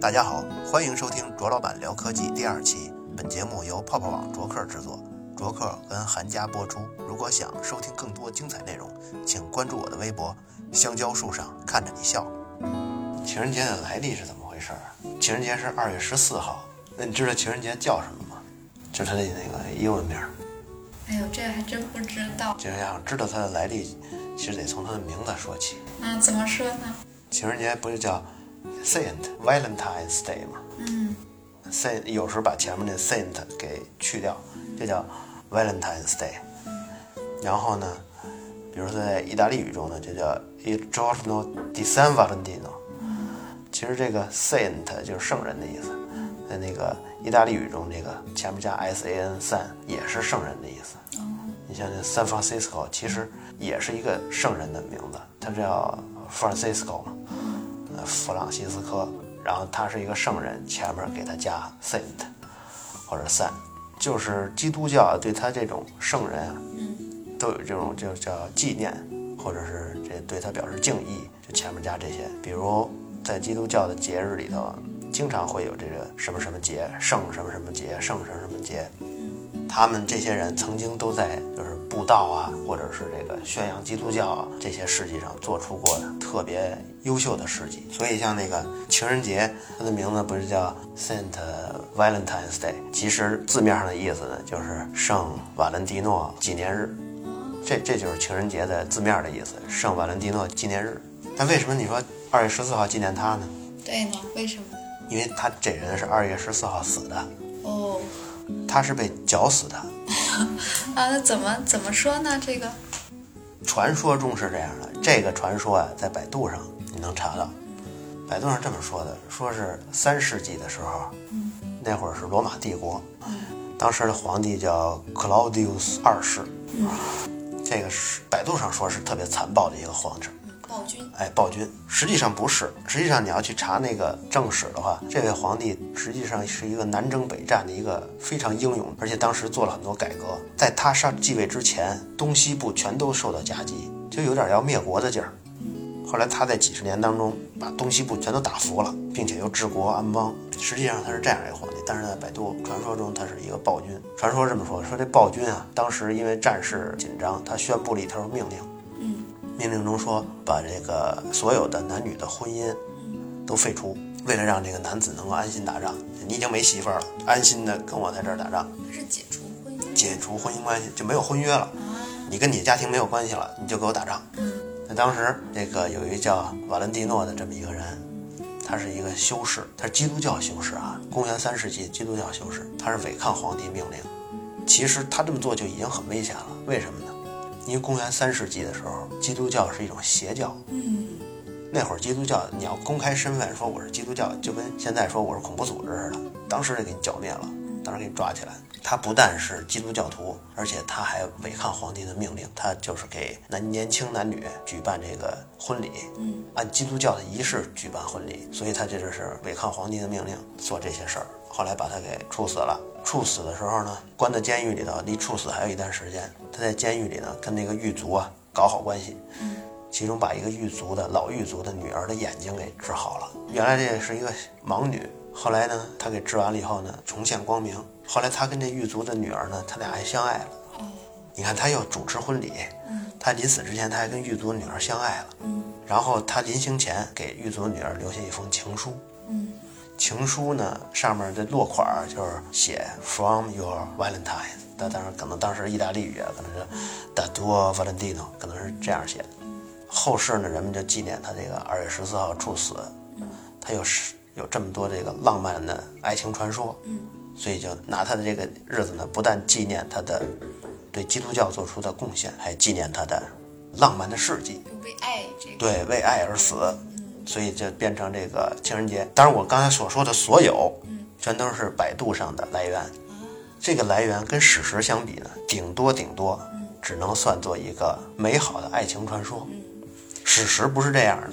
大家好，欢迎收听卓老板聊科技第二期。本节目由泡泡网卓克制作，卓克跟韩家播出。如果想收听更多精彩内容，请关注我的微博“香蕉树上看着你笑”。情人节的来历是怎么回事？情人节是二月十四号。那你知道情人节叫什么吗？就是它的那个英文名。哎呦，这个还真不知道。就想知道它的来历，其实得从它的名字说起。嗯，怎么说呢？情人节不是叫 Saint Valentine's Day 嘛？嗯，Saint 有时候把前面的 Saint 给去掉，就叫 Valentine's Day。然后呢，比如说在意大利语中呢，就叫 Il giorno di San Valentino。其实这个 Saint 就是圣人的意思，在那个意大利语中，这个前面加 S A N San 也是圣人的意思。你像这 San Francisco，其实也是一个圣人的名字，它叫 Francisco 嘛，呃，弗朗西斯科。然后他是一个圣人，前面给他加 Saint 或者 San，就是基督教对他这种圣人啊，都有这种就叫纪念，或者是这对他表示敬意，就前面加这些。比如在基督教的节日里头，经常会有这个什么什么节，圣什么什么节，圣什么什么节。他们这些人曾经都在就是布道啊，或者是这个宣扬基督教啊这些事迹上做出过特别优秀的事迹。所以像那个情人节，它的名字不是叫 Saint Valentine's Day，其实字面上的意思呢就是圣瓦伦蒂诺纪念日。这这就是情人节的字面的意思，圣瓦伦蒂诺纪念日。那为什么你说二月十四号纪念他呢？对呢，为什么？因为他这人是二月十四号死的，哦，他是被绞死的。啊，那怎么怎么说呢？这个传说中是这样的，这个传说啊，在百度上你能查到。百度上这么说的，说是三世纪的时候，那会儿是罗马帝国，当时的皇帝叫 Claudius 二世，这个是百度上说是特别残暴的一个皇帝。暴君，哎，暴君，实际上不是。实际上你要去查那个正史的话，这位皇帝实际上是一个南征北战的一个非常英勇，而且当时做了很多改革。在他上继位之前，东西部全都受到夹击，就有点要灭国的劲儿。后来他在几十年当中把东西部全都打服了，并且又治国安邦。实际上他是这样一个皇帝，但是在百度传说中他是一个暴君。传说这么说，说这暴君啊，当时因为战事紧张，他宣布了一条命令。嗯命令中说，把这个所有的男女的婚姻都废除，为了让这个男子能够安心打仗。你已经没媳妇儿了，安心的跟我在这儿打仗，他是解除婚姻解除婚姻关系就没有婚约了，你跟你家庭没有关系了，你就给我打仗。嗯那当时这个有一个叫瓦伦蒂诺的这么一个人，他是一个修士，他是基督教修士啊，公元三世纪基督教修士，他是违抗皇帝命令。其实他这么做就已经很危险了，为什么呢？因为公元三世纪的时候，基督教是一种邪教。嗯那会儿基督教，你要公开身份说我是基督教，就跟现在说我是恐怖组织似的，当时就给你剿灭了，当时给你抓起来。他不但是基督教徒，而且他还违抗皇帝的命令，他就是给男年轻男女举办这个婚礼，嗯按基督教的仪式举办婚礼，所以他这就是违抗皇帝的命令做这些事儿。后来把他给处死了。处死的时候呢，关在监狱里头，离处死还有一段时间。他在监狱里呢，跟那个狱卒啊搞好关系，其中把一个狱卒的老狱卒的女儿的眼睛给治好了。原来这是一个盲女，后来呢，他给治完了以后呢，重现光明。后来他跟这狱卒的女儿呢，他俩还相爱了。你看，他又主持婚礼，他临死之前他还跟狱卒的女儿相爱了。嗯然后他临行前给狱卒的女儿留下一封情书，嗯情书呢上面的落款儿就是写 From your Valentine，但当然可能当时意大利语啊，可能是 Da tuo Valentino，可能是这样写的。后世呢，人们就纪念他这个二月十四号处死，他有是有这么多这个浪漫的爱情传说，所以就拿他的这个日子呢，不但纪念他的对基督教做出的贡献，还纪念他的浪漫的事迹。为爱这个对，为爱而死，所以就变成这个情人节。当然，我刚才所说的所有，全都是百度上的来源。这个来源跟史实相比呢，顶多顶多只能算作一个美好的爱情传说。史实不是这样的。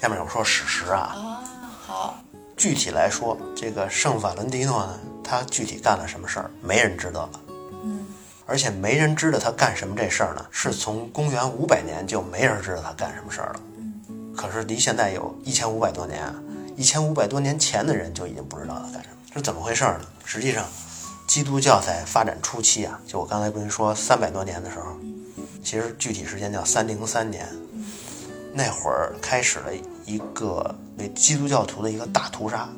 下面我说史实啊，啊好具体来说，这个圣法伦蒂诺呢，他具体干了什么事儿，没人知道了。嗯而且没人知道他干什么这事儿呢，是从公元五百年就没人知道他干什么事儿了。可是离现在有一千五百多年，一千五百多年前的人就已经不知道他干什么，是怎么回事呢？实际上，基督教在发展初期啊，就我刚才跟您说三百多年的时候，其实具体时间叫三零三年，那会儿开始了一个对基督教徒的一个大屠杀。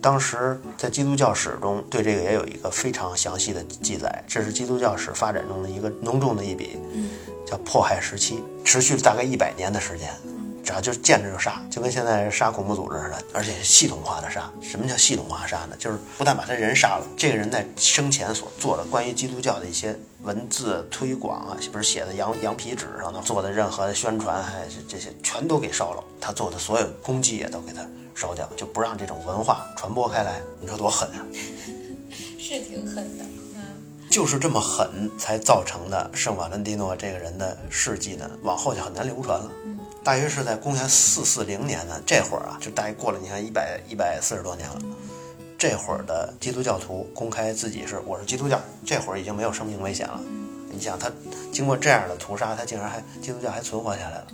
当时在基督教史中对这个也有一个非常详细的记载，这是基督教史发展中的一个浓重的一笔，叫迫害时期，持续了大概一百年的时间。只要就是见着就杀，就跟现在杀恐怖组织似的，而且系统化的杀。什么叫系统化杀呢？就是不但把他人杀了，这个人在生前所做的关于基督教的一些文字推广啊，不是写在羊羊皮纸上的，做的任何的宣传，还是这些全都给烧了。他做的所有功绩也都给他烧掉，就不让这种文化传播开来。你说多狠啊！是挺狠的，嗯，就是这么狠，才造成的圣瓦伦蒂诺这个人的事迹呢，往后就很难流传了。大约是在公元四四零年呢，这会儿啊，就大约过了，你看一百一百四十多年了。这会儿的基督教徒公开自己是我是基督教，这会儿已经没有生命危险了。你想他经过这样的屠杀，他竟然还基督教还存活下来了。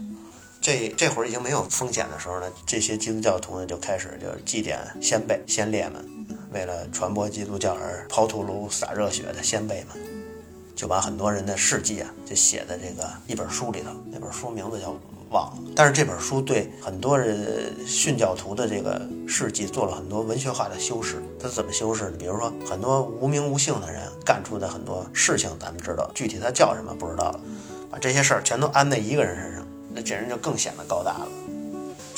这这会儿已经没有风险的时候呢，这些基督教徒呢就开始就是祭奠先辈先烈们，为了传播基督教而抛头颅洒热血的先辈们，就把很多人的事迹啊就写在这个一本书里头。那本书名字叫。忘了，但是这本书对很多人殉教徒的这个事迹做了很多文学化的修饰。他怎么修饰呢？比如说，很多无名无姓的人干出的很多事情，咱们知道，具体他叫什么不知道了。把这些事儿全都安在一个人身上，那这人就更显得高大了。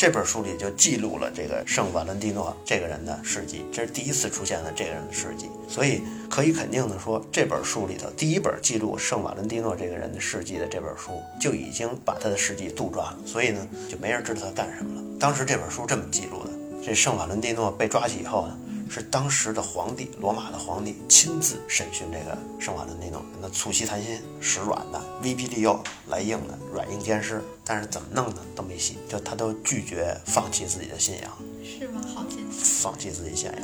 这本书里就记录了这个圣瓦伦蒂诺这个人的事迹，这是第一次出现的这个人的事迹，所以可以肯定的说，这本书里头第一本记录圣瓦伦蒂诺这个人的事迹的这本书就已经把他的事迹杜撰了，所以呢，就没人知道他干什么了。当时这本书这么记录的，这圣瓦伦蒂诺被抓起以后呢。是当时的皇帝，罗马的皇帝亲自审讯这个圣瓦伦蒂诺，那促膝谈心，使软的，威逼利诱来硬的，软硬兼施。但是怎么弄呢？都没戏，就他都拒绝放弃自己的信仰，是吗？好坚强，放弃自己信仰。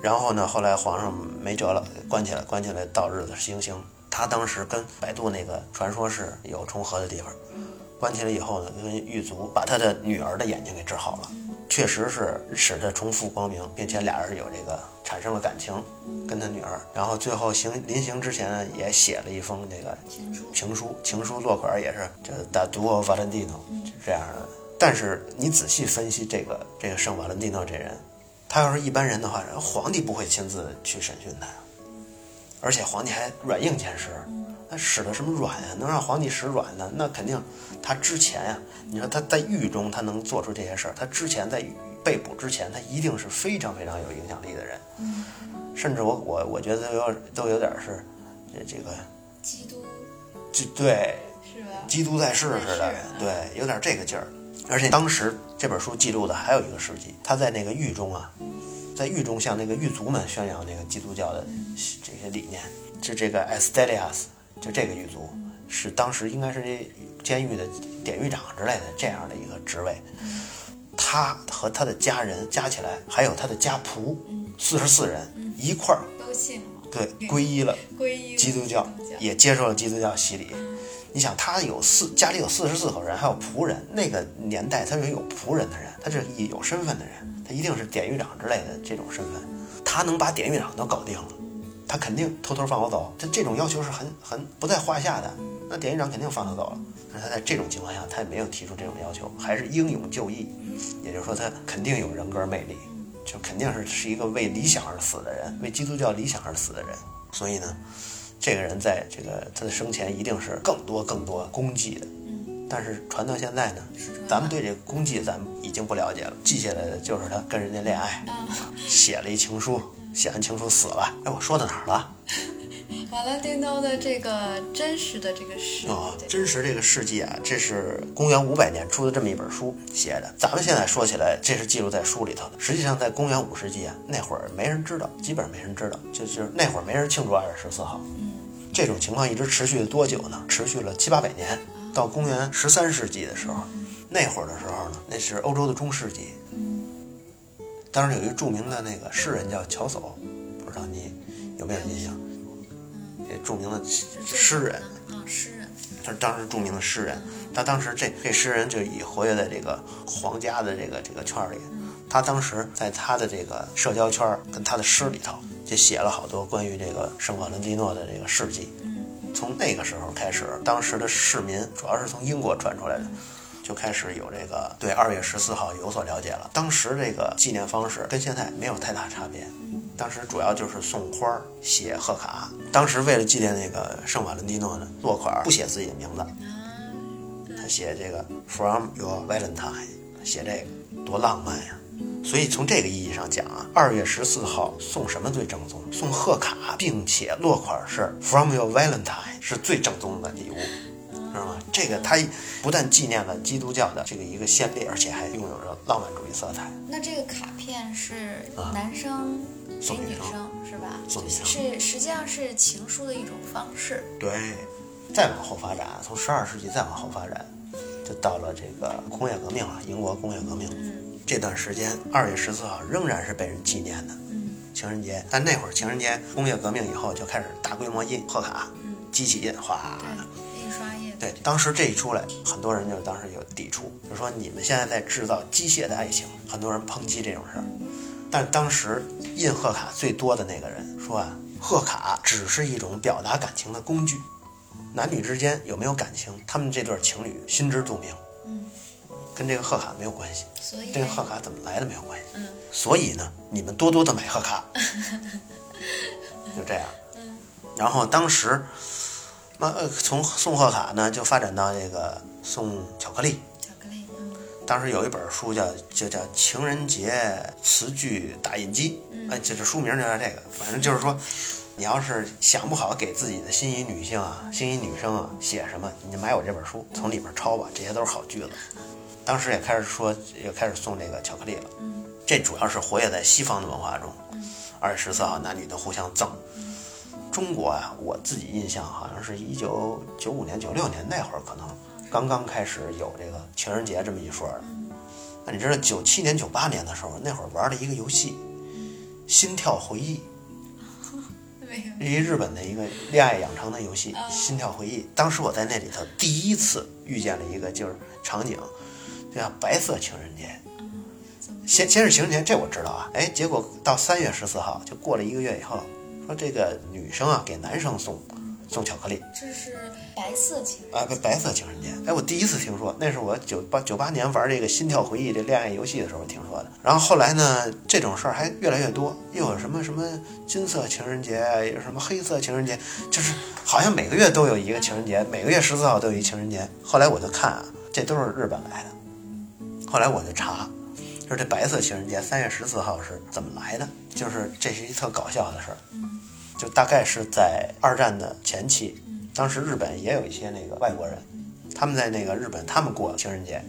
然后呢，后来皇上没辙了，关起来，关起来，到日子行刑。他当时跟百度那个传说是有重合的地方。关起来以后呢，跟狱卒把他的女儿的眼睛给治好了。确实是使他重复光明，并且俩人有这个产生了感情，跟他女儿。然后最后行临行之前，也写了一封这个情书。情书情书落款也是这大都瓦伦蒂诺这样的。但是你仔细分析这个这个圣瓦伦蒂诺这人，他要是一般人的话，皇帝不会亲自去审讯他，而且皇帝还软硬兼施。他使的什么软呀？能让皇帝使软呢？那肯定，他之前呀，你说他在狱中他能做出这些事儿，他之前在被捕之前，他一定是非常非常有影响力的人。嗯，甚至我我我觉得有都有点是这这个基督，就对，是吧？基督在世似的，对，有点这个劲儿。而且当时这本书记录的还有一个事迹，他在那个狱中啊，在狱中向那个狱卒们宣扬那个基督教的这些理念，是这个 Estelias。就这个狱卒是当时应该是这监狱的典狱长之类的这样的一个职位，他和他的家人加起来还有他的家仆，四十四人一块儿都信了，对，皈依了皈依基督教，也接受了基督教洗礼。你想，他有四家里有四十四口人，还有仆人，那个年代他是有仆人的人，他是有身份的人，他一定是典狱长之类的这种身份，他能把典狱长都搞定了。他肯定偷偷放我走，他这种要求是很很不在话下的。那典狱长肯定放他走了。那他在这种情况下，他也没有提出这种要求，还是英勇就义。也就是说，他肯定有人格魅力，就肯定是是一个为理想而死的人，为基督教理想而死的人。所以呢，这个人在这个他的生前一定是更多更多功绩的。但是传到现在呢，咱们对这个功绩咱们已经不了解了，记下来的就是他跟人家恋爱，写了一情书。写完情书死了，哎，我说到哪儿了？瓦拉丁诺的这个真实的这个事啊，真实这个事迹啊，这是公元五百年出的这么一本书写的。咱们现在说起来，这是记录在书里头的。实际上，在公元五世纪啊，那会儿没人知道，基本上没人知道，就就是那会儿没人庆祝二月十四号。嗯，这种情况一直持续了多久呢？持续了七八百年，到公元十三世纪的时候，那会儿的时候呢，那是欧洲的中世纪。当时有一个著名的那个诗人叫乔叟，不知道你有没有印象？这著名的诗人，啊，诗人，他是当时著名的诗人。他当时这这诗人就已活跃在这个皇家的这个这个圈儿里，他当时在他的这个社交圈儿跟他的诗里头就写了好多关于这个圣瓦伦蒂诺的这个事迹。从那个时候开始，当时的市民主要是从英国传出来的，就开始有这个对二月十四号有所了解了。当时这个纪念方式跟现在没有太大差别，当时主要就是送花儿、写贺卡。当时为了纪念那个圣瓦伦蒂诺呢，落款不写自己的名字，他写这个 From Your Valentine，写这个多浪漫呀！所以从这个意义上讲啊，二月十四号送什么最正宗？送贺卡，并且落款是 From Your Valentine，是最正宗的礼物？这个它不但纪念了基督教的这个一个先烈，而且还拥有着浪漫主义色彩。那这个卡片是男生给女送女生生是吧？送女生是实际上是情书的一种方式。对，再往后发展，从十二世纪再往后发展，就到了这个工业革命了，英国工业革命。这段时间，二月十四号仍然是被人纪念的情人节。但那会儿情人节，工业革命以后就开始大规模印贺卡，机器印，哗。对，当时这一出来，很多人就当时有抵触，就说你们现在在制造机械的爱情，很多人抨击这种事儿。但当时印贺卡最多的那个人说啊，贺卡只是一种表达感情的工具，男女之间有没有感情，他们这对情侣心知肚明，嗯，跟这个贺卡没有关系，所以这个贺卡怎么来的没有关系。嗯所以呢，你们多多的买贺卡，就这样。然后当时，那呃从送贺卡呢，就发展到这个送巧克力。巧克力，嗯当时有一本书叫就叫《情人节词句打印机》，哎，这这书名就叫这个。反正就是说，你要是想不好给自己的心仪女性啊、心仪女生啊写什么，你就买我这本书，从里边抄吧，这些都是好句子。当时也开始说，也开始送这个巧克力了。嗯这主要是活跃在西方的文化中。二月十四号，男女都互相赠。中国啊，我自己印象好像是一九九五年、九六年那会儿，可能刚刚开始有这个情人节这么一说的。那你知道九七年、九八年的时候，那会儿玩了一个游戏《心跳回忆》，一日本的一个恋爱养成的游戏《心跳回忆》。当时我在那里头第一次遇见了一个就是场景，就叫白色情人节。先先是情人节，这我知道啊。哎，结果到三月十四号，就过了一个月以后，说这个女生啊给男生送送巧克力这是白色情人啊，不白色情人节。哎，我第一次听说，那是我九八九八年玩这个《心跳回忆》这恋爱游戏的时候听说的。然后后来呢，这种事儿还越来越多，又有什么什么金色情人节，有什么黑色情人节，就是好像每个月都有一个情人节，每个月十四号都有一情人节。后来我就看啊，这都是日本来的。后来我就查，就是这白色情人节三月十四号是怎么来的？就是这是一特搞笑的事儿，就大概是在二战的前期，当时日本也有一些那个外国人，他们在那个日本他们过情人节，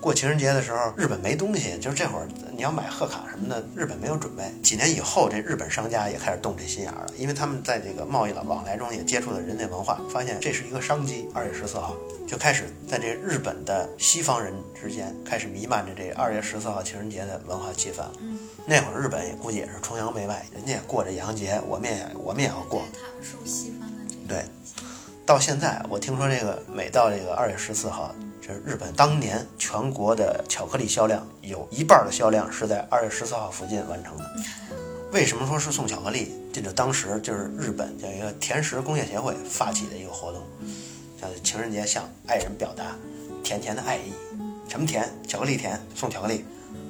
过情人节的时候，日本没东西，就是这会儿你要买贺卡什么的，日本没有准备。几年以后，这日本商家也开始动这心眼儿了，因为他们在这个贸易的往来中也接触了人类文化，发现这是一个商机。二月十四号就开始在这日本的西方人之间开始弥漫着这二月十四号情人节的文化气氛了。那会儿日本也估计也是崇洋媚外，人家也过这洋节，我们也我们也要过。对他们受西方的对到现在，我听说这个每到这个二月十四号，这日本当年全国的巧克力销量有一半的销量是在二月十四号附近完成的。为什么说是送巧克力？这就当时就是日本叫一个甜食工业协会发起的一个活动，叫情人节向爱人表达甜甜的爱意。什么甜？巧克力甜，送巧克力。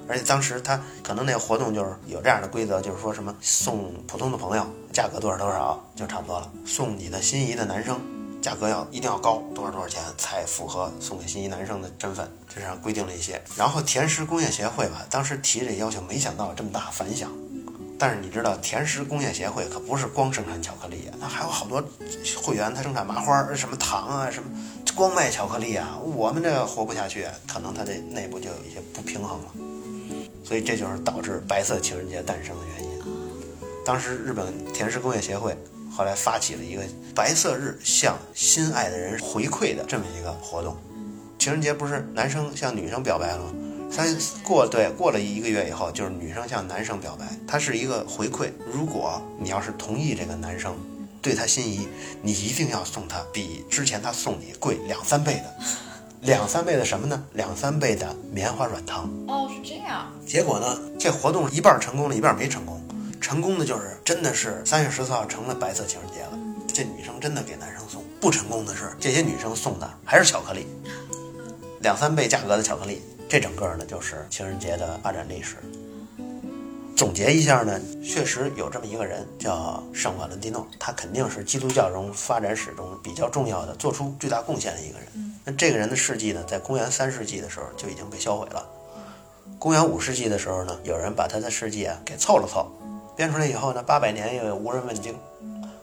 而且当时他可能那个活动就是有这样的规则，就是说什么送普通的朋友价格多少多少就差不多了，送你的心仪的男生价格要一定要高多少多少钱才符合送给心仪男生的身份，这上规定了一些。然后甜食工业协会吧，当时提这要求，没想到这么大反响。但是你知道，甜食工业协会可不是光生产巧克力，它还有好多会员，它生产麻花、什么糖啊，什么光卖巧克力啊，我们这活不下去，可能它这内部就有一些不平衡了。所以这就是导致白色情人节诞生的原因。当时日本甜食工业协会后来发起了一个白色日向心爱的人回馈的这么一个活动。情人节不是男生向女生表白了吗？三过对过了一个月以后，就是女生向男生表白，它是一个回馈。如果你要是同意这个男生对他心仪，你一定要送他比之前他送你贵两三倍的两三倍的什么呢？两三倍的棉花软糖。哦，是这样。结果呢，这活动一半成功了，一半没成功。成功的就是真的是三月十四号成了白色情人节了，这女生真的给男生送。不成功的是，这些女生送的还是巧克力，两三倍价格的巧克力。这整个呢就是情人节的发展历史。总结一下呢，确实有这么一个人叫圣瓦伦蒂诺，他肯定是基督教中发展史中比较重要的、做出巨大贡献的一个人。那这个人的事迹呢，在公元三世纪的时候就已经被销毁了。公元五世纪的时候呢，有人把他的事迹啊给凑了凑，编出来以后呢，八百年又无人问津。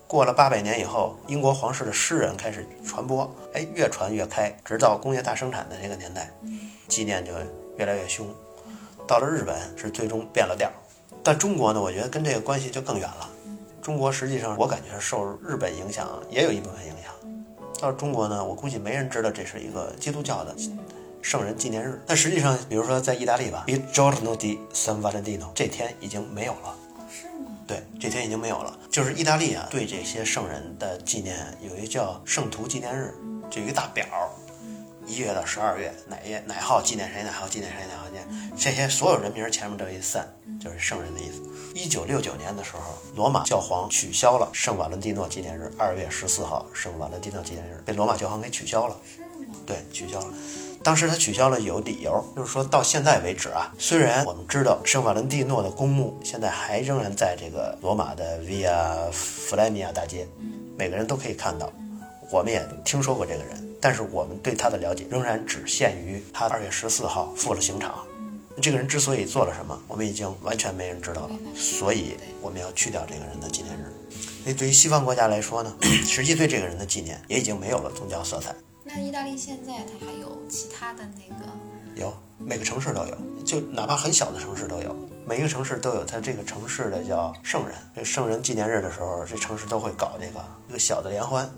过了八百年以后，英国皇室的诗人开始传播，哎，越传越开，直到工业大生产的这个年代，纪念就越来越凶。到了日本是最终变了调，但中国呢，我觉得跟这个关系就更远了。中国实际上我感觉受日本影响也有一部分影响。到中国呢，我估计没人知道这是一个基督教的圣人纪念日。但实际上，比如说在意大利吧，Il giorno di San Valentino 这天已经没有了。对，这天已经没有了。就是意大利啊，对这些圣人的纪念有一个叫圣徒纪念日，就一个大表，一月到十二月哪月哪号纪念谁，哪号纪念谁，哪号纪念这些所有人名前面都一 San，就是圣人的意思。一九六九年的时候，罗马教皇取消了圣瓦伦蒂诺纪念日，二月十四号圣瓦伦蒂诺纪念日被罗马教皇给取消了。对，取消了。当时他取消了有理由，就是说到现在为止啊，虽然我们知道圣瓦伦蒂诺的公墓现在还仍然在这个罗马的 Via Flaminia 大街，每个人都可以看到，我们也听说过这个人，但是我们对他的了解仍然只限于他二月十四号赴了刑场。这个人之所以做了什么，我们已经完全没人知道了，所以我们要去掉这个人的纪念日。那对于西方国家来说呢，实际对这个人的纪念也已经没有了宗教色彩。那意大利现在它还有其他的那个？有，每个城市都有，就哪怕很小的城市都有。每一个城市都有它这个城市的叫圣人。这圣人纪念日的时候，这城市都会搞这个一个小的联欢。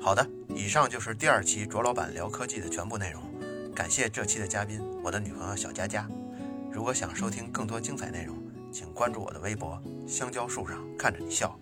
好的，以上就是第二期卓老板聊科技的全部内容。感谢这期的嘉宾，我的女朋友小佳佳。如果想收听更多精彩内容，请关注我的微博“香蕉树上看着你笑”。